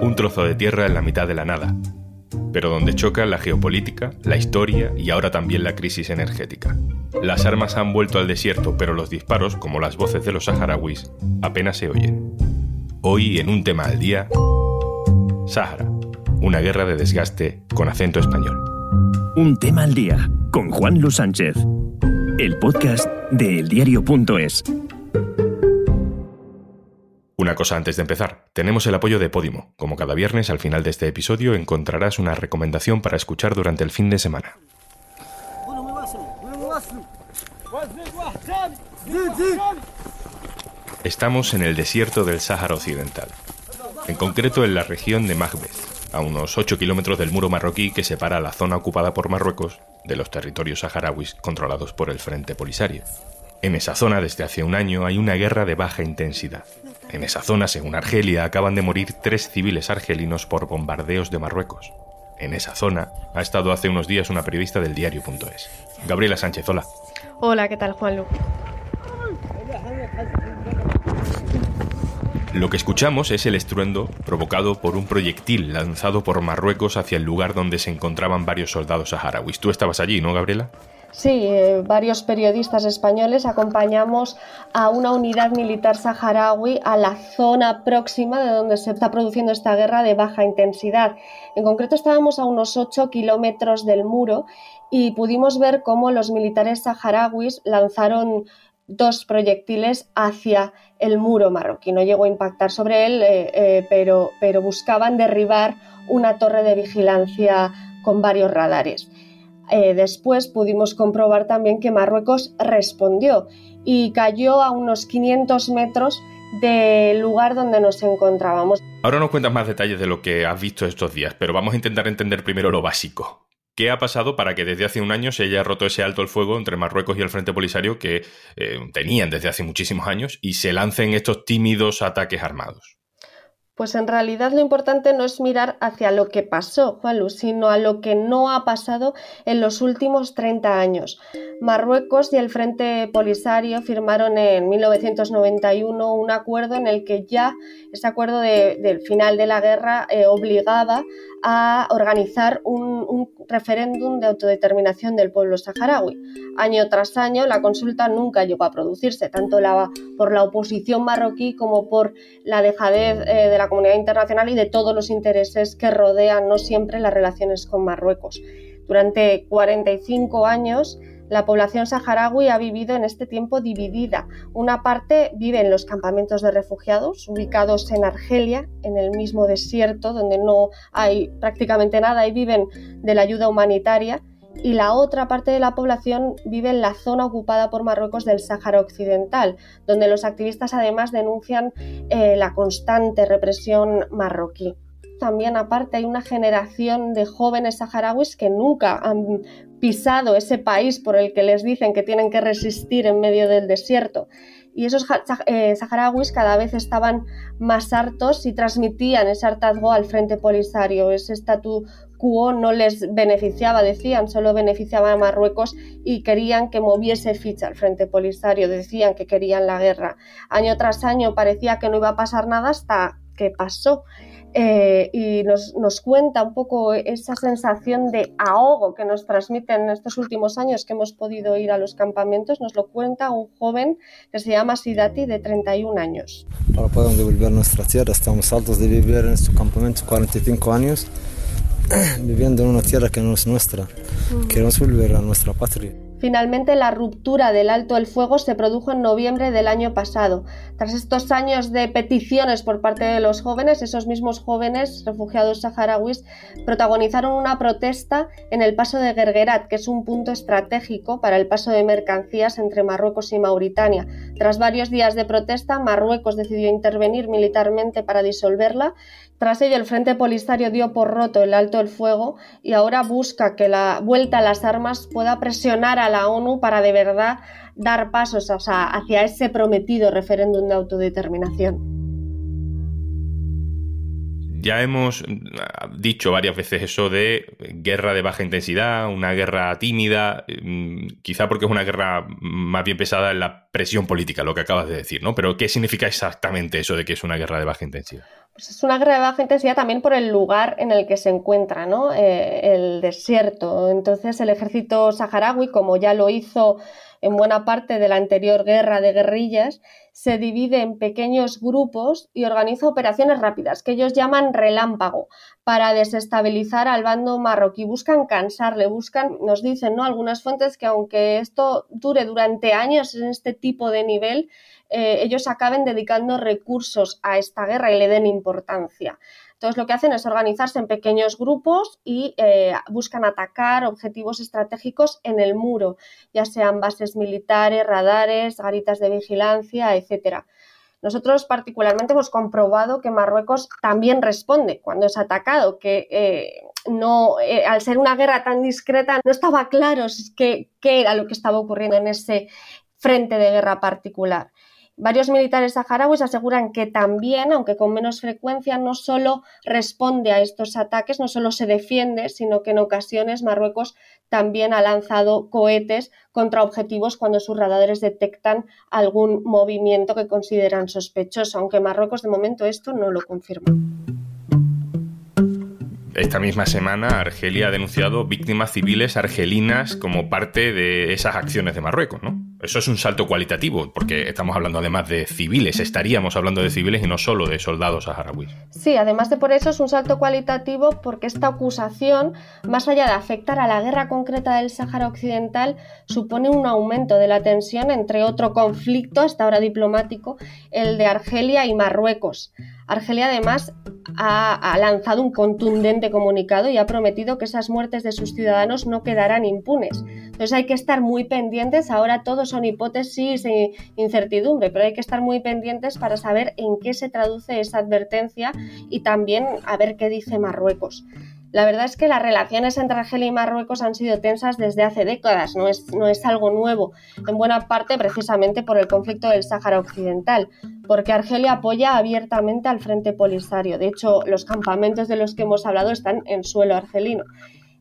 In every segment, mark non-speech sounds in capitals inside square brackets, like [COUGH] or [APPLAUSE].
Un trozo de tierra en la mitad de la nada, pero donde choca la geopolítica, la historia y ahora también la crisis energética. Las armas han vuelto al desierto, pero los disparos, como las voces de los saharauis, apenas se oyen. Hoy, en un tema al día, Sahara, una guerra de desgaste con acento español. Un tema al día, con Juan Luis Sánchez, el podcast de eldiario.es. Una cosa antes de empezar, tenemos el apoyo de Podimo. Como cada viernes, al final de este episodio encontrarás una recomendación para escuchar durante el fin de semana. Estamos en el desierto del Sáhara Occidental, en concreto en la región de Maghbez, a unos 8 kilómetros del muro marroquí que separa la zona ocupada por Marruecos de los territorios saharauis controlados por el Frente Polisario. En esa zona, desde hace un año, hay una guerra de baja intensidad. En esa zona, según Argelia, acaban de morir tres civiles argelinos por bombardeos de Marruecos. En esa zona ha estado hace unos días una periodista del diario.es. Gabriela Sánchez, hola. Hola, ¿qué tal, Juanlu? Lo que escuchamos es el estruendo provocado por un proyectil lanzado por Marruecos hacia el lugar donde se encontraban varios soldados saharauis. Tú estabas allí, ¿no, Gabriela? Sí, eh, varios periodistas españoles acompañamos a una unidad militar saharaui a la zona próxima de donde se está produciendo esta guerra de baja intensidad. En concreto estábamos a unos 8 kilómetros del muro y pudimos ver cómo los militares saharauis lanzaron dos proyectiles hacia el muro marroquí. No llegó a impactar sobre él, eh, eh, pero, pero buscaban derribar una torre de vigilancia con varios radares. Eh, después pudimos comprobar también que Marruecos respondió y cayó a unos 500 metros del lugar donde nos encontrábamos. Ahora nos cuentas más detalles de lo que has visto estos días, pero vamos a intentar entender primero lo básico. ¿Qué ha pasado para que desde hace un año se haya roto ese alto el fuego entre Marruecos y el Frente Polisario que eh, tenían desde hace muchísimos años y se lancen estos tímidos ataques armados? Pues en realidad lo importante no es mirar hacia lo que pasó, Juanlu, sino a lo que no ha pasado en los últimos 30 años. Marruecos y el Frente Polisario firmaron en 1991 un acuerdo en el que ya ese acuerdo del final de la guerra eh, obligaba a organizar un, referéndum de autodeterminación del pueblo saharaui. Año tras año la consulta nunca llegó a producirse, tanto la, por la oposición marroquí como por la dejadez eh, de la comunidad internacional y de todos los intereses que rodean no siempre las relaciones con Marruecos. Durante 45 años la población saharaui ha vivido en este tiempo dividida. Una parte vive en los campamentos de refugiados, ubicados en Argelia, en el mismo desierto, donde no hay prácticamente nada y viven de la ayuda humanitaria. Y la otra parte de la población vive en la zona ocupada por Marruecos del Sáhara Occidental, donde los activistas además denuncian eh, la constante represión marroquí también aparte hay una generación de jóvenes saharauis que nunca han pisado ese país por el que les dicen que tienen que resistir en medio del desierto. Y esos eh, saharauis cada vez estaban más hartos y transmitían ese hartazgo al Frente Polisario. Ese statu quo no les beneficiaba, decían, solo beneficiaba a Marruecos y querían que moviese ficha al Frente Polisario, decían que querían la guerra. Año tras año parecía que no iba a pasar nada hasta que pasó. Eh, y nos, nos, cuenta un poco esa sensación de ahogo que nos transmiten en estos últimos años que hemos podido ir a los campamentos, nos lo cuenta un joven que se llama Sidati de 31 años. Para poder devolver nuestra tierra, estamos altos de vivir en estos campamentos 45 años, [CLEARS THROAT] viviendo en una tierra que no es nuestra. Queremos volver a nuestra patria. Finalmente, la ruptura del alto el fuego se produjo en noviembre del año pasado. Tras estos años de peticiones por parte de los jóvenes, esos mismos jóvenes refugiados saharauis protagonizaron una protesta en el paso de Gergerat, que es un punto estratégico para el paso de mercancías entre Marruecos y Mauritania. Tras varios días de protesta, Marruecos decidió intervenir militarmente para disolverla. Tras ello, el Frente Polisario dio por roto el alto el fuego y ahora busca que la vuelta a las armas pueda presionar a la ONU para de verdad dar pasos hacia ese prometido referéndum de autodeterminación. Ya hemos mm, dicho varias veces eso de guerra de baja intensidad, una guerra tímida, mm, quizá porque es una guerra más bien pesada en la presión política, lo que acabas de decir, ¿no? Pero ¿qué significa exactamente eso de que es una guerra de baja intensidad? pues es una guerra de baja intensidad también por el lugar en el que se encuentra, ¿no? Eh, el desierto. Entonces el ejército saharaui, como ya lo hizo en buena parte de la anterior guerra de guerrillas, se divide en pequeños grupos y organiza operaciones rápidas, que ellos llaman relámpago, para desestabilizar al bando marroquí. Buscan cansarle, buscan, nos dicen ¿no? algunas fuentes que aunque esto dure durante años en este tipo de nivel, eh, ellos acaben dedicando recursos a esta guerra y le den importancia. Entonces lo que hacen es organizarse en pequeños grupos y eh, buscan atacar objetivos estratégicos en el muro, ya sean bases militares, radares, garitas de vigilancia, etcétera. Nosotros particularmente hemos comprobado que Marruecos también responde cuando es atacado, que eh, no, al ser una guerra tan discreta no estaba claro qué era lo que estaba ocurriendo en ese frente de guerra particular. Varios militares saharauis aseguran que también, aunque con menos frecuencia, no solo responde a estos ataques, no solo se defiende, sino que en ocasiones Marruecos también ha lanzado cohetes contra objetivos cuando sus radares detectan algún movimiento que consideran sospechoso, aunque Marruecos de momento esto no lo confirma. Esta misma semana Argelia ha denunciado víctimas civiles argelinas como parte de esas acciones de Marruecos, ¿no? Eso es un salto cualitativo, porque estamos hablando además de civiles, estaríamos hablando de civiles y no solo de soldados saharauis. Sí, además de por eso es un salto cualitativo porque esta acusación, más allá de afectar a la guerra concreta del Sáhara Occidental, supone un aumento de la tensión entre otro conflicto, hasta ahora diplomático, el de Argelia y Marruecos. Argelia además ha, lanzado un contundente comunicado y ha prometido que esas muertes de sus ciudadanos no quedarán impunes. Entonces hay que estar muy pendientes, ahora todo son hipótesis e incertidumbre, pero hay que estar muy pendientes para saber en qué se traduce esa advertencia y también a ver qué dice Marruecos. La verdad es que las relaciones entre Argelia y Marruecos han sido tensas desde hace décadas, no es, no es algo nuevo, en buena parte precisamente por el conflicto del Sáhara Occidental, porque Argelia apoya abiertamente al Frente Polisario. De hecho, los campamentos de los que hemos hablado están en suelo argelino.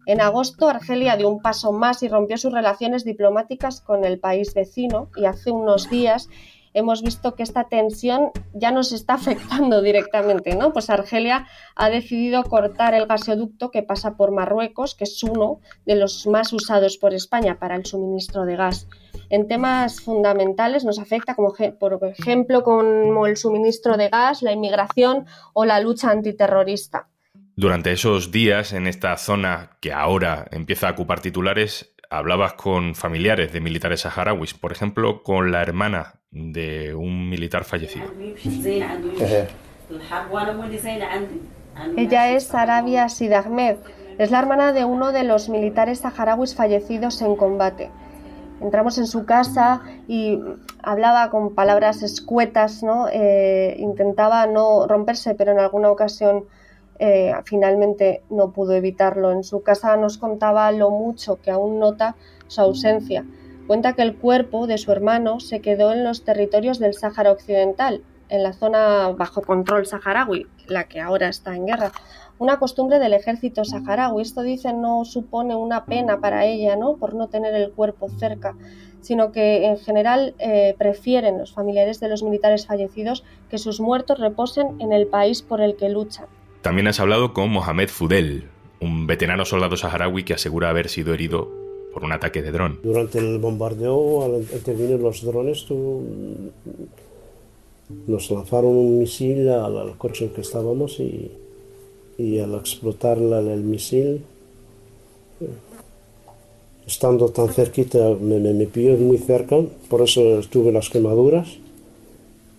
En agosto, Argelia dio un paso más y rompió sus relaciones diplomáticas con el país vecino y hace unos días hemos visto que esta tensión ya nos está afectando directamente, ¿no? Pues Argelia ha decidido cortar el gasoducto que pasa por Marruecos, que es uno de los más usados por España para el suministro de gas. En temas fundamentales nos afecta, como por ejemplo, como el suministro de gas, la inmigración o la lucha antiterrorista. Durante esos días en esta zona que ahora empieza a ocupar titulares, hablabas con familiares de militares saharauis, por ejemplo, con la hermana de un militar fallecido. Ella es Arabia Sid Ahmed, es la hermana de uno de los militares saharauis fallecidos en combate. Entramos en su casa y hablaba con palabras escuetas, ¿no? Eh, intentaba no romperse, pero en alguna ocasión eh, finalmente no pudo evitarlo. En su casa nos contaba lo mucho que aún nota su ausencia. Cuenta que el cuerpo de su hermano se quedó en los territorios del Sáhara Occidental, en la zona bajo control saharaui, la que ahora está en guerra. Una costumbre del ejército saharaui. Esto dice no supone una pena para ella, ¿no? Por no tener el cuerpo cerca, sino que en general eh, prefieren los familiares de los militares fallecidos que sus muertos reposen en el país por el que luchan. También has hablado con Mohamed Fudel, un veterano soldado saharaui que asegura haber sido herido por un ataque de dron. Durante el bombardeo, al intervenir los drones, nos lanzaron un misil al, coche en que estábamos y, y al explotar el misil, estando tan cerquita, me, me, me pilló muy cerca, por eso tuve las quemaduras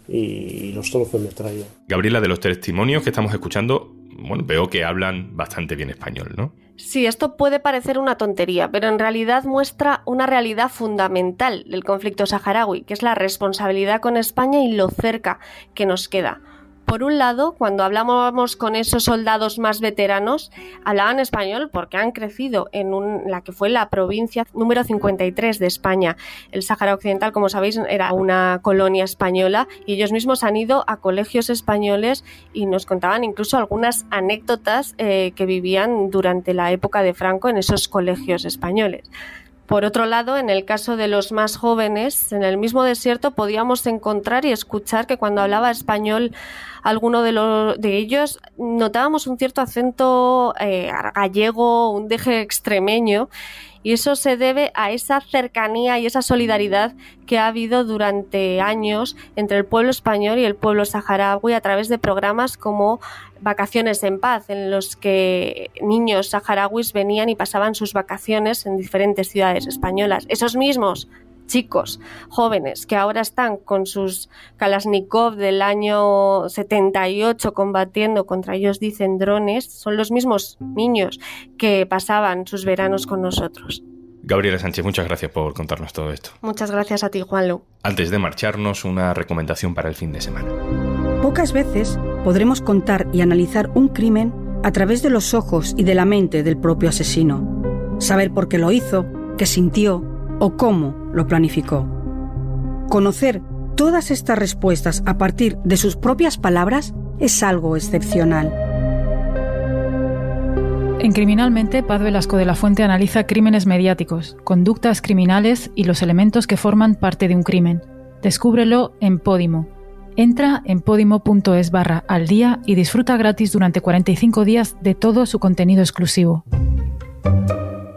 y los trozos me traían. Gabriela, de los testimonios que estamos escuchando, bueno, veo que hablan bastante bien español, ¿no? Sí, esto puede parecer una tontería, pero en realidad muestra una realidad fundamental del conflicto saharaui, que es la responsabilidad con España y lo cerca que nos queda. Por un lado, cuando hablábamos con esos soldados más veteranos, hablaban español porque han crecido en la que fue la provincia número 53 de España. El Sáhara Occidental, como sabéis, era una colonia española y ellos mismos han ido a colegios españoles y nos contaban incluso algunas anécdotas eh, que vivían durante la época de Franco en esos colegios españoles. Por otro lado, en el caso de los más jóvenes, en el mismo desierto podíamos encontrar y escuchar que cuando hablaba español alguno de, de ellos notábamos un cierto acento eh, gallego, un deje extremeño, y eso se debe a esa cercanía y esa solidaridad que ha habido durante años entre el pueblo español y el pueblo saharaui a través de programas como Vacaciones en Paz, en los que niños saharauis venían y pasaban sus vacaciones en diferentes ciudades españolas. Esos mismos chicos jóvenes que ahora están con sus Kalashnikov del año 78 combatiendo contra ellos dicen drones, son los mismos niños que pasaban sus veranos con nosotros. Gabriela Sánchez, muchas gracias por contarnos todo esto. Muchas gracias a ti, Juanlu. Antes de marcharnos, una recomendación para el fin de semana. Pocas veces podremos contar y analizar un crimen a través de los ojos y de la mente del propio asesino. Saber por qué lo hizo, qué sintió o cómo lo planificó. Conocer todas estas respuestas a partir de sus propias palabras es algo excepcional. En Criminalmente, Paz Velasco de la Fuente analiza crímenes mediáticos, conductas criminales y los elementos que forman parte de un crimen. Descúbrelo en Podimo. Entra en podimo.es barra al día y disfruta gratis durante 45 días de todo su contenido exclusivo.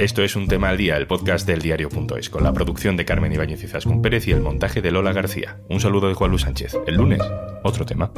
Esto es Un Tema al Día, el podcast del diario.es, con la producción de Carmen Ibáñez y Zascún Pérez y el montaje de Lola García. Un saludo de Juan Luis Sánchez. El lunes, otro tema.